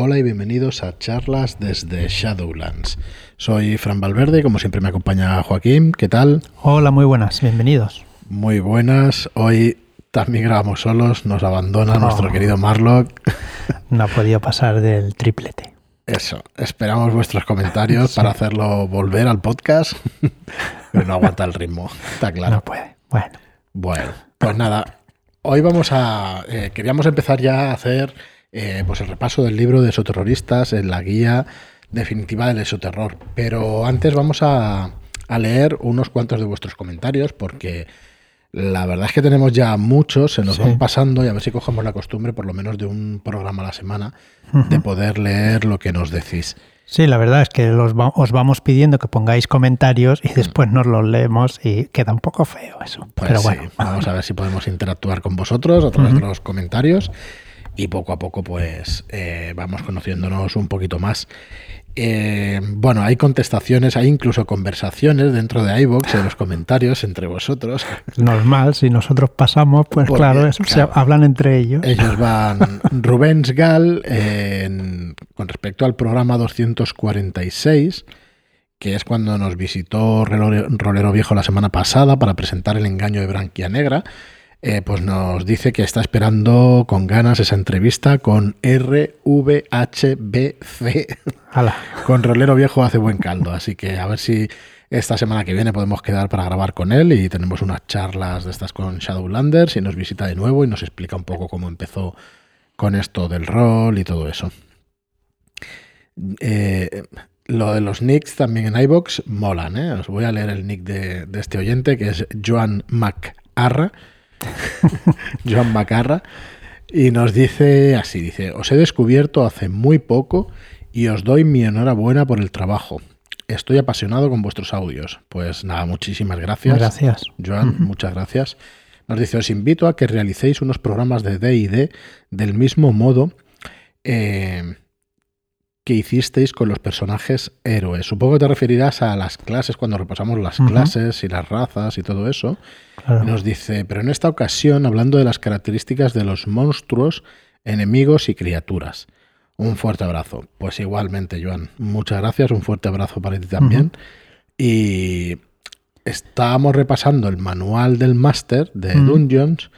Hola y bienvenidos a charlas desde Shadowlands. Soy Fran Valverde y como siempre me acompaña Joaquín. ¿Qué tal? Hola, muy buenas, bienvenidos. Muy buenas. Hoy también grabamos solos, nos abandona Oh. nuestro querido Marlock. No ha podido pasar del triplete. Eso, esperamos vuestros comentarios para hacerlo volver al podcast, pero no aguanta el ritmo, está claro. No puede. Bueno, Bueno, pues nada, hoy vamos a... eh, queríamos empezar ya a hacer eh, pues el repaso del libro de Esoterroristas en la guía definitiva del Esoterror, pero antes vamos a, a leer unos cuantos de vuestros comentarios porque la verdad es que tenemos ya muchos, se nos Sí. van pasando y a ver si cogemos la costumbre por lo menos de un programa a la semana de poder leer lo que nos decís. sí, la verdad es que los va- os vamos pidiendo que pongáis comentarios y después nos los leemos y queda un poco feo eso. Pues Pero sí, bueno, vamos a ver si podemos interactuar con vosotros a través de los comentarios y poco a poco pues eh, vamos conociéndonos un poquito más. Eh, bueno, hay contestaciones, hay incluso conversaciones dentro de iVoox en los comentarios entre vosotros. normal, si nosotros pasamos, pues Porque, claro, eso, claro. se hablan entre ellos. Ellos van Rubens Gal en- con respecto al programa 246, que es cuando nos visitó Rolero Viejo la semana pasada para presentar el engaño de Branquia Negra. Eh, pues nos dice que está esperando con ganas esa entrevista con RVHBC. Hala. Con Rolero Viejo hace buen caldo, así que a ver si esta semana que viene podemos quedar para grabar con él y tenemos unas charlas de estas con Shadowlanders y nos visita de nuevo y nos explica un poco cómo empezó con esto del rol y todo eso. Eh, lo de los nicks también en iBox molan, ¿eh? Os voy a leer el nick de, de este oyente que es Joan Macarra. Joan Macarra. Y nos dice así, dice, os he descubierto hace muy poco y os doy mi enhorabuena por el trabajo. Estoy apasionado con vuestros audios. Pues nada, muchísimas gracias. Gracias. Joan, muchas gracias. Nos dice, os invito a que realicéis unos programas de D&D del mismo modo eh, que hicisteis con los personajes héroes. Supongo que te referirás a las clases, cuando repasamos las clases y las razas y todo eso. Claro. Nos dice, pero en esta ocasión hablando de las características de los monstruos, enemigos y criaturas. Un fuerte abrazo. Pues igualmente, Joan. Muchas gracias. Un fuerte abrazo para ti también. Y estábamos repasando el manual del máster de. Dungeons.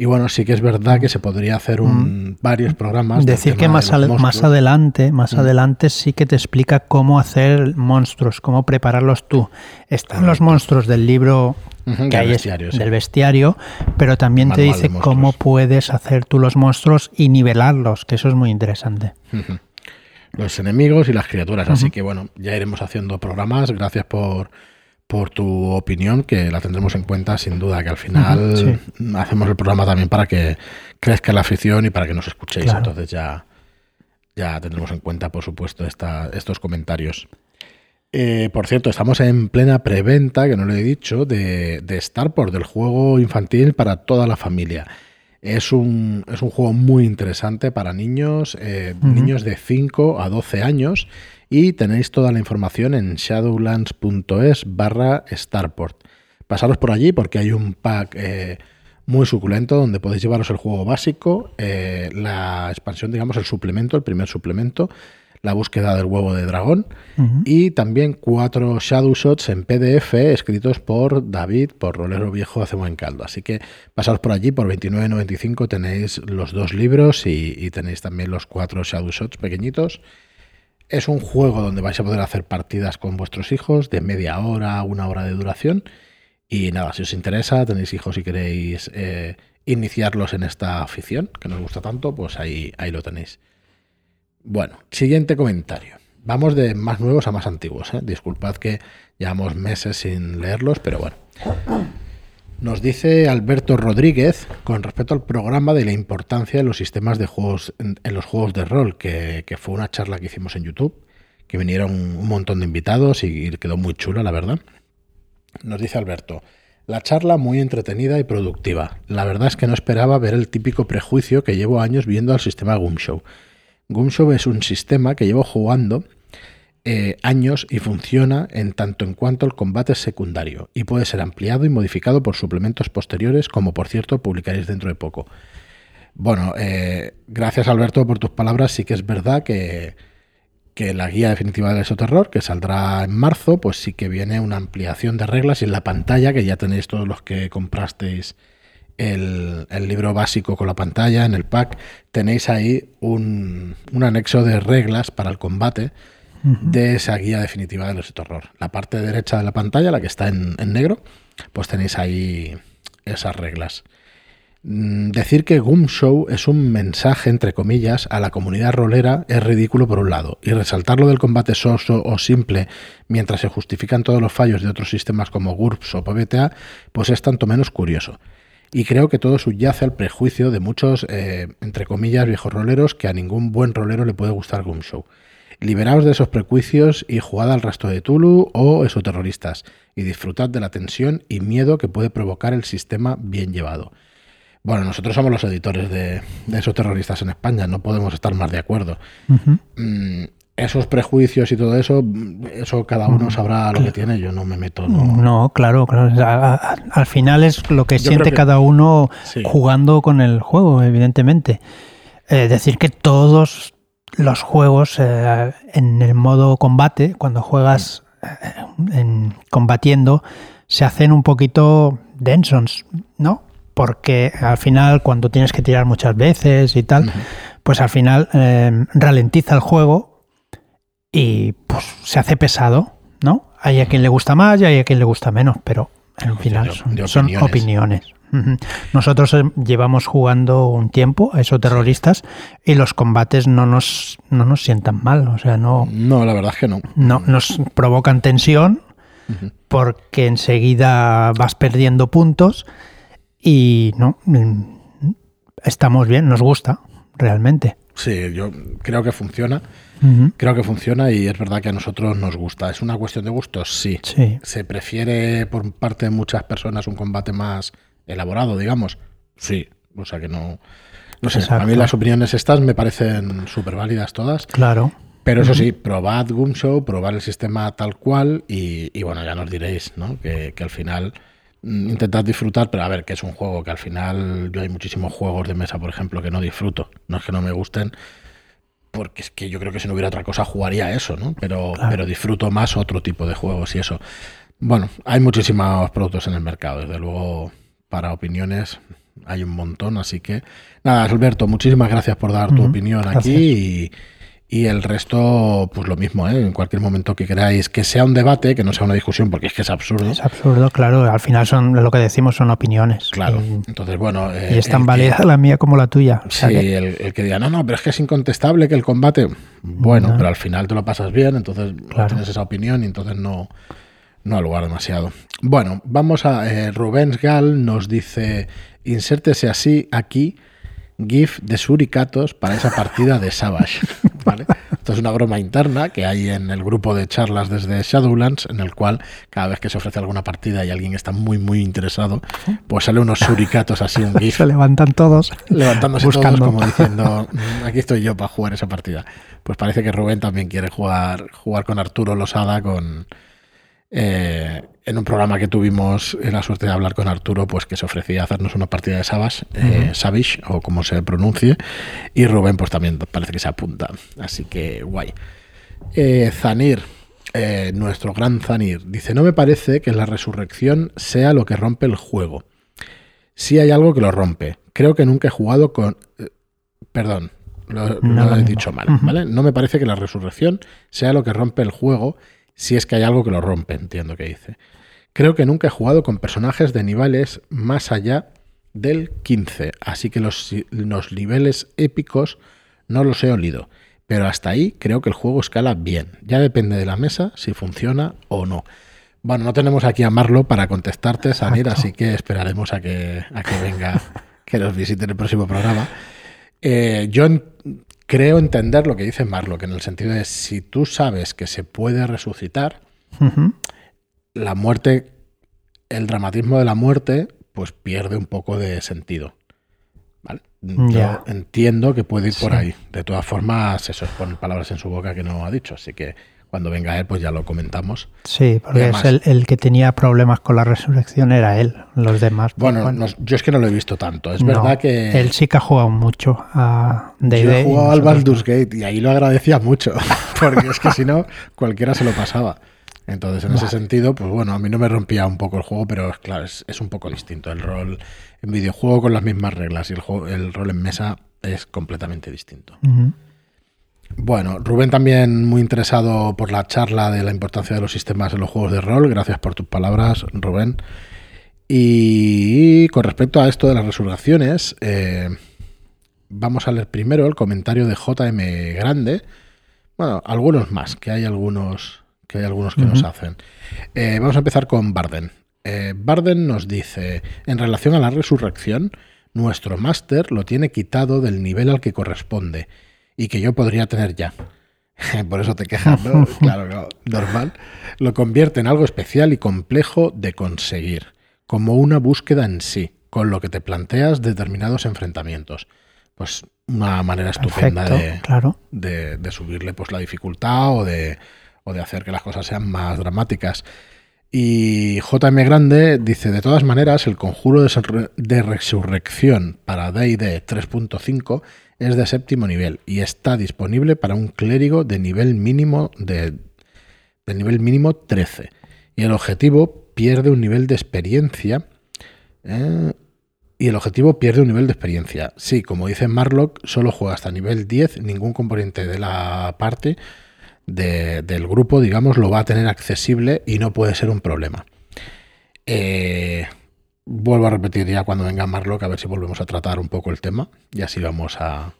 Y bueno, sí que es verdad que se podría hacer un, varios programas. Decir que más, al- más adelante, más Mm. adelante sí que te explica cómo hacer monstruos, cómo prepararlos tú. Están los monstruos del libro que del hay bestiario, sí. del bestiario, pero también te dice cómo puedes hacer tú los monstruos y nivelarlos, que eso es muy interesante. Los enemigos y las criaturas. Así que bueno, ya iremos haciendo programas. Gracias por, por tu opinión, que la tendremos en cuenta sin duda, que al final hacemos el programa también para que crezca la afición y para que nos escuchéis. Claro. Entonces ya, ya tendremos en cuenta, por supuesto, esta, estos comentarios. Eh, por cierto, estamos en plena preventa, que no lo he dicho, de, de Starport, del juego infantil para toda la familia. Es un, es un juego muy interesante para niños, eh, niños de 5 a 12 años, y tenéis toda la información en shadowlands.es barra Starport. Pasaros por allí porque hay un pack eh, muy suculento donde podéis llevaros el juego básico, eh, la expansión, digamos, el suplemento, el primer suplemento, la búsqueda del huevo de dragón y también cuatro Shadow Shots en PDF escritos por David, por Rolero Viejo hace buen caldo. Así que pasaos por allí, por 29.95 tenéis los dos libros y, y tenéis también los cuatro Shadow Shots pequeñitos. Es un juego donde vais a poder hacer partidas con vuestros hijos de media hora, una hora de duración. Y nada, si os interesa, tenéis hijos y queréis eh, iniciarlos en esta afición que nos gusta tanto, pues ahí, ahí lo tenéis. Bueno, siguiente comentario. Vamos de más nuevos a más antiguos. ¿eh? Disculpad que llevamos meses sin leerlos, pero bueno. Nos dice Alberto Rodríguez con respecto al programa de la importancia de los sistemas de juegos en, los juegos de rol, que, que fue una charla que hicimos en YouTube, que vinieron un montón de invitados y quedó muy chula, la verdad. Nos dice Alberto, la charla muy entretenida y productiva. La verdad es que no esperaba ver el típico prejuicio que llevo años viendo al sistema Gumshow. Gumshow es un sistema que llevo jugando eh, años y funciona en tanto en cuanto el combate es secundario y puede ser ampliado y modificado por suplementos posteriores, como por cierto publicaréis dentro de poco. Bueno, eh, gracias Alberto por tus palabras. Sí que es verdad que, que la guía definitiva del Esoterror, que saldrá en marzo, pues sí que viene una ampliación de reglas y en la pantalla, que ya tenéis todos los que comprasteis el, libro básico con la pantalla, en el pack, tenéis ahí un, anexo de reglas para el combate de esa guía definitiva del Esoterror. La parte derecha de la pantalla, la que está en, en negro, pues tenéis ahí esas reglas. Mm, decir que Goom Show es un mensaje, entre comillas, a la comunidad rolera es ridículo por un lado, y resaltarlo del combate soso o simple mientras se justifican todos los fallos de otros sistemas como GURPS o PBTA, pues es tanto menos curioso. Y creo que todo subyace al prejuicio de muchos, eh, entre comillas, viejos roleros que a ningún buen rolero le puede gustar Goom Show. Liberaos de esos prejuicios y jugad al resto de Tulu o esoterroristas, y disfrutad de la tensión y miedo que puede provocar el sistema bien llevado. Bueno, nosotros somos los editores de, esos terroristas en España, no podemos estar más de acuerdo. Mm, esos prejuicios y todo eso, eso cada uno sabrá lo que tiene, yo no me meto. No, claro, claro. al final es lo que siente cada uno jugando con el juego, evidentemente. Es decir, que todos los juegos eh, en el modo combate, cuando juegas eh, en, combatiendo, se hacen un poquito densos, ¿no? porque al final cuando tienes que tirar muchas veces y tal, pues al final eh, ralentiza el juego y pues se hace pesado, ¿no? Hay a quien le gusta más y hay a quien le gusta menos, pero al final son, opiniones. Nosotros eh, llevamos jugando un tiempo a esos terroristas y los combates no nos, no nos sientan mal, o sea, no... No, la verdad es que no. No, nos provocan tensión porque enseguida vas perdiendo puntos y no, mm, estamos bien, nos gusta realmente. Sí, yo creo que funciona. Creo que funciona y es verdad que a nosotros nos gusta. ¿Es una cuestión de gustos? Sí. sí. ¿Se prefiere por parte de muchas personas un combate más elaborado, digamos? Sí. O sea que no. No sé, a mí las opiniones estas me parecen súper válidas todas. Claro. Pero eso sí, probad Goom Show, probad el sistema tal cual y, bueno, ya nos diréis, ¿no? Que, que al final intentar disfrutar, pero a ver, que es un juego que al final yo hay muchísimos juegos de mesa, por ejemplo, que no disfruto. No es que no me gusten, porque es que yo creo que si no hubiera otra cosa jugaría eso, ¿no? Pero, pero disfruto más otro tipo de juegos y eso. Bueno, hay muchísimos productos en el mercado, desde luego para opiniones hay un montón, así que nada, Alberto, muchísimas gracias por dar tu opinión aquí y y el resto, pues lo mismo, ¿eh? en cualquier momento que queráis que sea un debate, que no sea una discusión, porque es que es absurdo. Es absurdo, claro. Al final son lo que decimos son opiniones. Claro. Entonces, bueno. y es tan válida la mía como la tuya. sí, el, que diga, no, no, pero es que es incontestable que el combate. Bueno, pero al final te lo pasas bien, entonces tienes esa opinión y entonces no, no al lugar demasiado. Bueno, vamos a. Eh, Rubens Gal nos dice: insértese así aquí GIF de suricatos para esa partida de Savage. Esto es una broma interna que hay en el grupo de charlas desde Shadowlands, en el cual cada vez que se ofrece alguna partida y alguien está muy, muy interesado, pues sale unos suricatos así, un GIF. Se levantan todos. Levantándose todos como diciendo, mm, aquí estoy yo para jugar esa partida. Pues parece que Rubén también quiere jugar, jugar con Arturo Losada con eh, en un programa que tuvimos la suerte de hablar con Arturo, pues que se ofrecía hacernos una partida de Savage, eh, o como se pronuncie, y Rubén pues también parece que se apunta, así que guay. Eh, Zanir, nuestro gran Zanir, dice, no me parece que la resurrección sea lo que rompe el juego. Si hay algo que lo rompe. Creo que nunca he jugado con... perdón, lo, no, he dicho mal, ¿vale? No me parece que la resurrección sea lo que rompe el juego si es que hay algo que lo rompe, entiendo que dice. Creo que nunca he jugado con personajes de niveles más allá del 15, así que los, los niveles épicos no los he olido. Pero hasta ahí creo que el juego escala bien. Ya depende de la mesa si funciona o no. Bueno, no tenemos aquí a Marlo para contestarte, Samir, así que esperaremos a que, a que venga, que nos visite en el próximo programa. Eh, yo creo entender lo que dice Marlo, que en el sentido de si tú sabes que se puede resucitar, la muerte, el dramatismo de la muerte, pues pierde un poco de sentido. ¿Vale? Yo entiendo que puede ir por ahí. De todas formas, eso es poner palabras en su boca que no ha dicho. Así que cuando venga él, pues ya lo comentamos. Sí, porque es el, que tenía problemas con la resurrección era él, los demás. Pues, bueno, yo es que no lo he visto tanto. Es verdad que. Él sí que ha jugado mucho a Day Yo he jugado al Baldur's Gate y ahí lo agradecía mucho, porque es que si no, cualquiera se lo pasaba. Entonces, en ese sentido, pues bueno, a mí no me rompía un poco el juego, pero claro, es, un poco distinto. El rol en videojuego con las mismas reglas y el, juego, el rol en mesa es completamente distinto. Bueno, Rubén también muy interesado por la charla de la importancia de los sistemas en los juegos de rol. Gracias por tus palabras, Rubén. Y con respecto a esto de las resurrecciones, eh, vamos a leer primero el comentario de JM Grande. Bueno, algunos más, que hay algunos que hay algunos que nos hacen. Eh, vamos a empezar con Barden. Eh, Barden nos dice, en relación a la resurrección, nuestro máster lo tiene quitado del nivel al que corresponde y que yo podría tener ya. Por eso te quejas, ¿no? claro, normal. Lo convierte en algo especial y complejo de conseguir, como una búsqueda en sí, con lo que te planteas determinados enfrentamientos. Pues una manera estupenda de, claro. de, subirle pues, la dificultad o de, o de hacer que las cosas sean más dramáticas. Y JM Grande dice, de todas maneras, el conjuro de resurrección para D&D 3.5 es de séptimo nivel y está disponible para un clérigo de nivel mínimo de, nivel mínimo 13. Y el objetivo pierde un nivel de experiencia. Eh, y el objetivo pierde un nivel de experiencia. Sí, como dice Marlock, solo juega hasta nivel 10, ningún componente de la parte del grupo, digamos, lo va a tener accesible y no puede ser un problema. Eh, vuelvo a repetir ya cuando venga Marlock a ver si volvemos a tratar un poco el tema y así vamos a...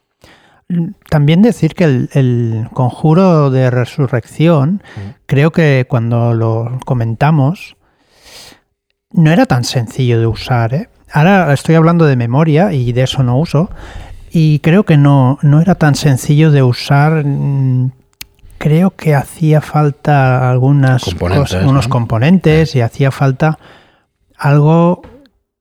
También decir que el, conjuro de resurrección, creo que cuando lo comentamos, no era tan sencillo de usar. ¿eh? Ahora estoy hablando de memoria y de eso no uso. Y creo que no, no era tan sencillo de usar. Mm, creo que hacía falta algunas cosas, unos componentes y hacía falta algo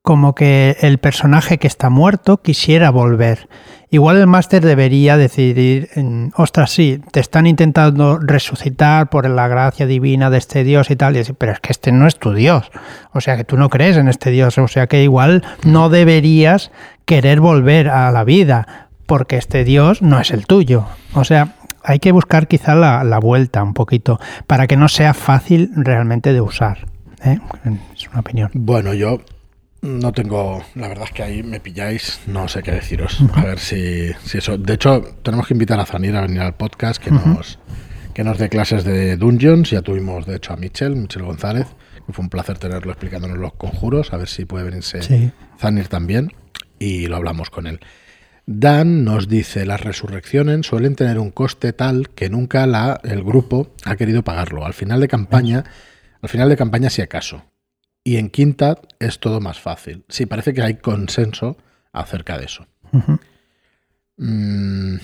como que el personaje que está muerto quisiera volver. Igual el máster debería decidir, ostras, sí, te están intentando resucitar por la gracia divina de este Dios y tal, y decir, pero es que este no es tu Dios. O sea que tú no crees en este Dios, o sea que igual no deberías querer volver a la vida, porque este Dios no es el tuyo. O sea, hay que buscar quizá la, la vuelta un poquito, para que no sea fácil realmente de usar. ¿eh? Es una opinión. Bueno, yo no tengo, la verdad es que ahí me pilláis, no sé qué deciros. A ver si, eso. De hecho, tenemos que invitar a Zanir a venir al podcast que nos que nos dé clases de Dungeons. Ya tuvimos, de hecho, a Michel, Michel González, que fue un placer tenerlo explicándonos los conjuros. A ver si puede venirse Zanir también. Y lo hablamos con él. Dan nos dice, las resurrecciones suelen tener un coste tal que nunca la, el grupo ha querido pagarlo. Al final de campaña, al final de campaña si acaso. Y en quinta es todo más fácil. Sí, parece que hay consenso acerca de eso. Mm,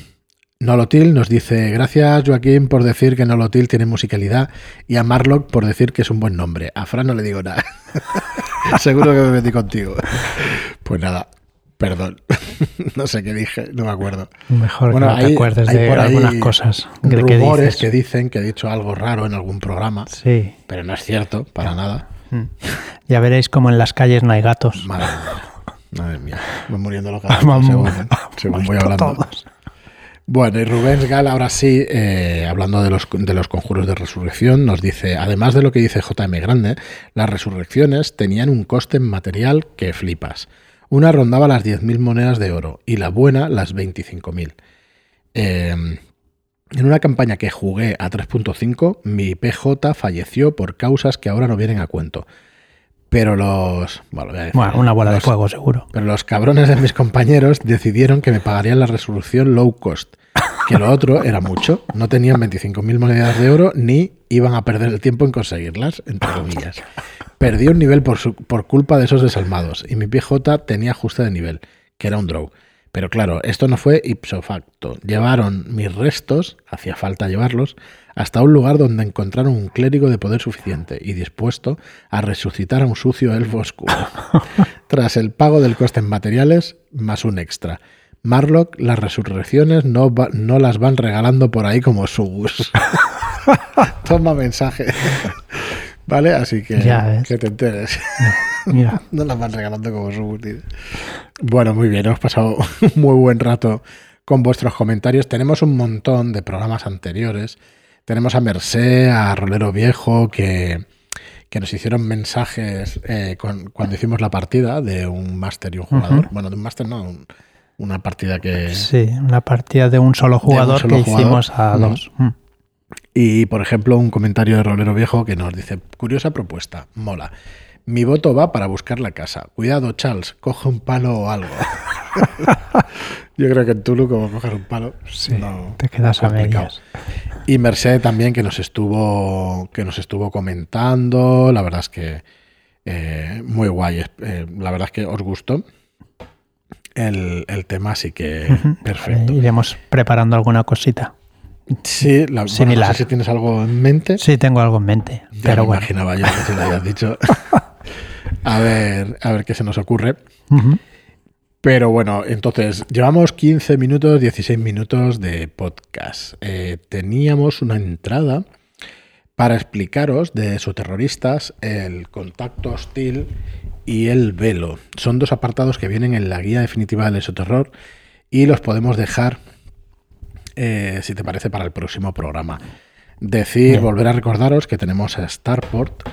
Nolotil nos dice, gracias Joaquín por decir que Nolotil tiene musicalidad y a Marlock por decir que es un buen nombre. A Fran no le digo nada. Seguro que me metí contigo. Pues nada, perdón. no sé qué dije, no me acuerdo. Mejor que no te acuerdes de algunas cosas. Rumores que, dicen que he dicho algo raro en algún programa. Sí. Pero no es cierto, para nada. Mm. Ya veréis como en las calles no hay gatos. Madre mía, madre mía. voy muriendo los gatos según, voy hablando. Bueno, y Rubén Gal, ahora sí, eh, hablando de los, de los conjuros de resurrección, nos dice, además de lo que dice JM Grande, las resurrecciones tenían un coste material que flipas. Una rondaba las 10.000 monedas de oro y la buena las 25.000. Eh, en una campaña que jugué a 3.5, mi PJ falleció por causas que ahora no vienen a cuento. Pero los. Bueno, una bola de fuego, seguro. Pero los cabrones de mis compañeros decidieron que me pagarían la resolución low cost. Que lo otro era mucho. No tenían 25.000 monedas de oro ni iban a perder el tiempo en conseguirlas, entre comillas. Perdí un nivel por, por culpa de esos desalmados y mi PJ tenía ajuste de nivel, que era un draw. Pero claro, esto no fue ipso facto. Llevaron mis restos, hacía falta llevarlos, hasta un lugar donde encontraron un clérigo de poder suficiente y dispuesto a resucitar a un sucio elfo oscuro. Tras el pago del coste en materiales, más un extra. Marlock, las resurrecciones no, no las van regalando por ahí como sus. Toma mensaje. ¿Vale? Así que que te enteres. Mira. no las van regalando como su Bueno, muy bien, hemos pasado un muy buen rato con vuestros comentarios. Tenemos un montón de programas anteriores. Tenemos a Mercé, a Rolero Viejo, que, que nos hicieron mensajes eh, cuando hicimos la partida de un máster y un jugador. Bueno, de un máster no, una partida que... Sí, una partida de un solo jugador que hicimos a dos. Mm. Y, por ejemplo, un comentario de Rolero Viejo que nos dice, curiosa propuesta, mola. Mi voto va para buscar la casa. Cuidado, Charles, coge un palo o algo. Yo creo que en Tulu, como coger un palo, no, te quedas a medias. Y Mercedes también, que nos estuvo, que nos estuvo comentando. La verdad es que eh, muy guay. Eh, la verdad es que os gustó el, tema, así que perfecto. iremos preparando alguna cosita. Sí, la, Similar. no sé si tienes algo en mente. Sí, tengo algo en mente. pero me imaginaba yo que se lo hayas dicho. a ver, a ver qué se nos ocurre. Pero bueno, entonces, llevamos 15 minutos, 16 minutos de podcast. Eh, teníamos una entrada para explicaros de terroristas el contacto hostil y el velo. Son dos apartados que vienen en la guía definitiva del esoterror y los podemos dejar eh, si te parece, para el próximo programa. Decir, volver a recordaros que tenemos a Starport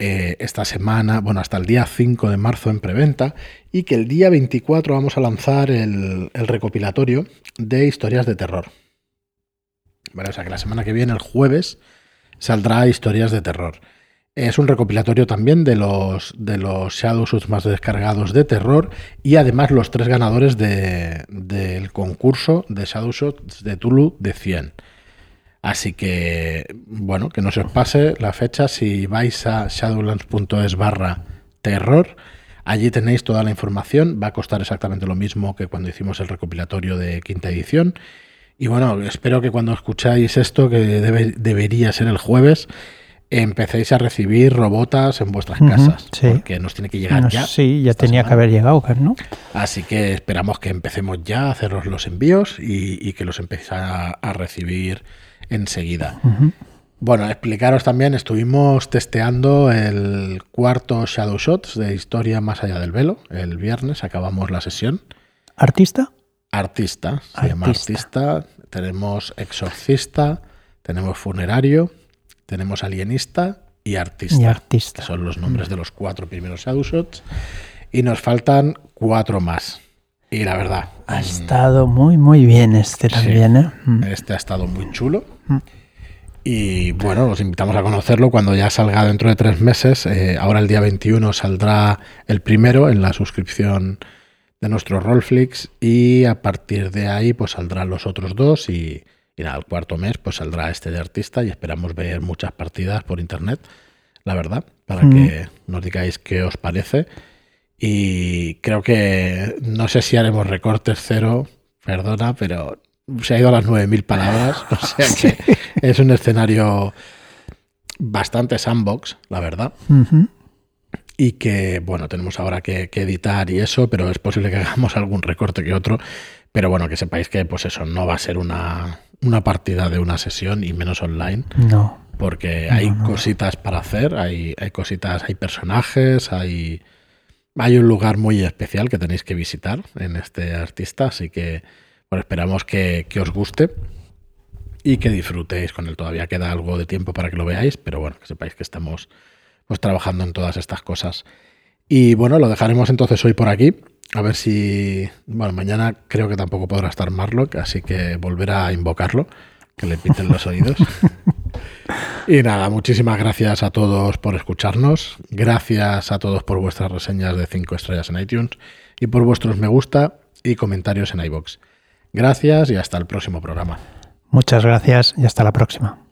eh, esta semana, bueno, hasta el día 5 de marzo en preventa, y que el día 24 vamos a lanzar el, recopilatorio de historias de terror. Vale, o sea que la semana que viene, el jueves, saldrá historias de terror. Es un recopilatorio también de los, de los más descargados de terror y además los tres ganadores del concurso de Shadowsuits de Tulu de 100. Así que, bueno, que no se os pase la fecha. Si vais a shadowlands.es barra terror, allí tenéis toda la información. Va a costar exactamente lo mismo que cuando hicimos el recopilatorio de quinta edición. Y bueno, espero que cuando escucháis esto, que debería ser el jueves, empecéis a recibir robotas en vuestras casas. Porque nos tiene que llegar ya. Sí, ya tenía que haber llegado, ¿no? Así que esperamos que empecemos ya a haceros los envíos y, que los empecéis a, recibir enseguida. Bueno, explicaros también, estuvimos testeando el cuarto Shadow Shots de Historia Más Allá del Velo. El viernes acabamos la sesión. ¿Artista? Artista, se llama artista. Tenemos exorcista, tenemos funerario tenemos alienista y artista. Y artista. son los nombres de los cuatro primeros Shadowshots. Y nos faltan cuatro más. Y la verdad. Ha estado muy, muy bien este también. ¿eh? Mm. Este ha estado muy chulo. Mm. Y bueno, los invitamos a conocerlo cuando ya salga dentro de tres meses. Eh, ahora el día 21 saldrá el primero en la suscripción de nuestro Rollflix y a partir de ahí pues saldrán los otros dos y, y nada, el cuarto mes pues saldrá este de artista y esperamos ver muchas partidas por internet, la verdad, para mm. que nos digáis qué os parece. Y creo que no sé si haremos recortes cero, perdona, pero se ha ido a las 9.000 palabras, o sea que es un escenario bastante sandbox, la verdad. Y que, bueno, tenemos ahora que, que, editar y eso, pero es posible que hagamos algún recorte que otro. Pero bueno, que sepáis que, pues eso, no va a ser una, una partida de una sesión y menos online. No. Porque hay cositas para hacer, hay, hay cositas, hay personajes, hay, hay un lugar muy especial que tenéis que visitar en este artista, así que bueno, esperamos que, os guste y que disfrutéis con él. Todavía queda algo de tiempo para que lo veáis, pero bueno, que sepáis que estamos pues trabajando en todas estas cosas. Y bueno, lo dejaremos entonces hoy por aquí. A ver si. Bueno, mañana creo que tampoco podrá estar Marlock, así que volverá a invocarlo, que le piten los oídos. y nada, muchísimas gracias a todos por escucharnos. Gracias a todos por vuestras reseñas de 5 estrellas en iTunes y por vuestros me gusta y comentarios en iBox. Gracias y hasta el próximo programa. Muchas gracias y hasta la próxima.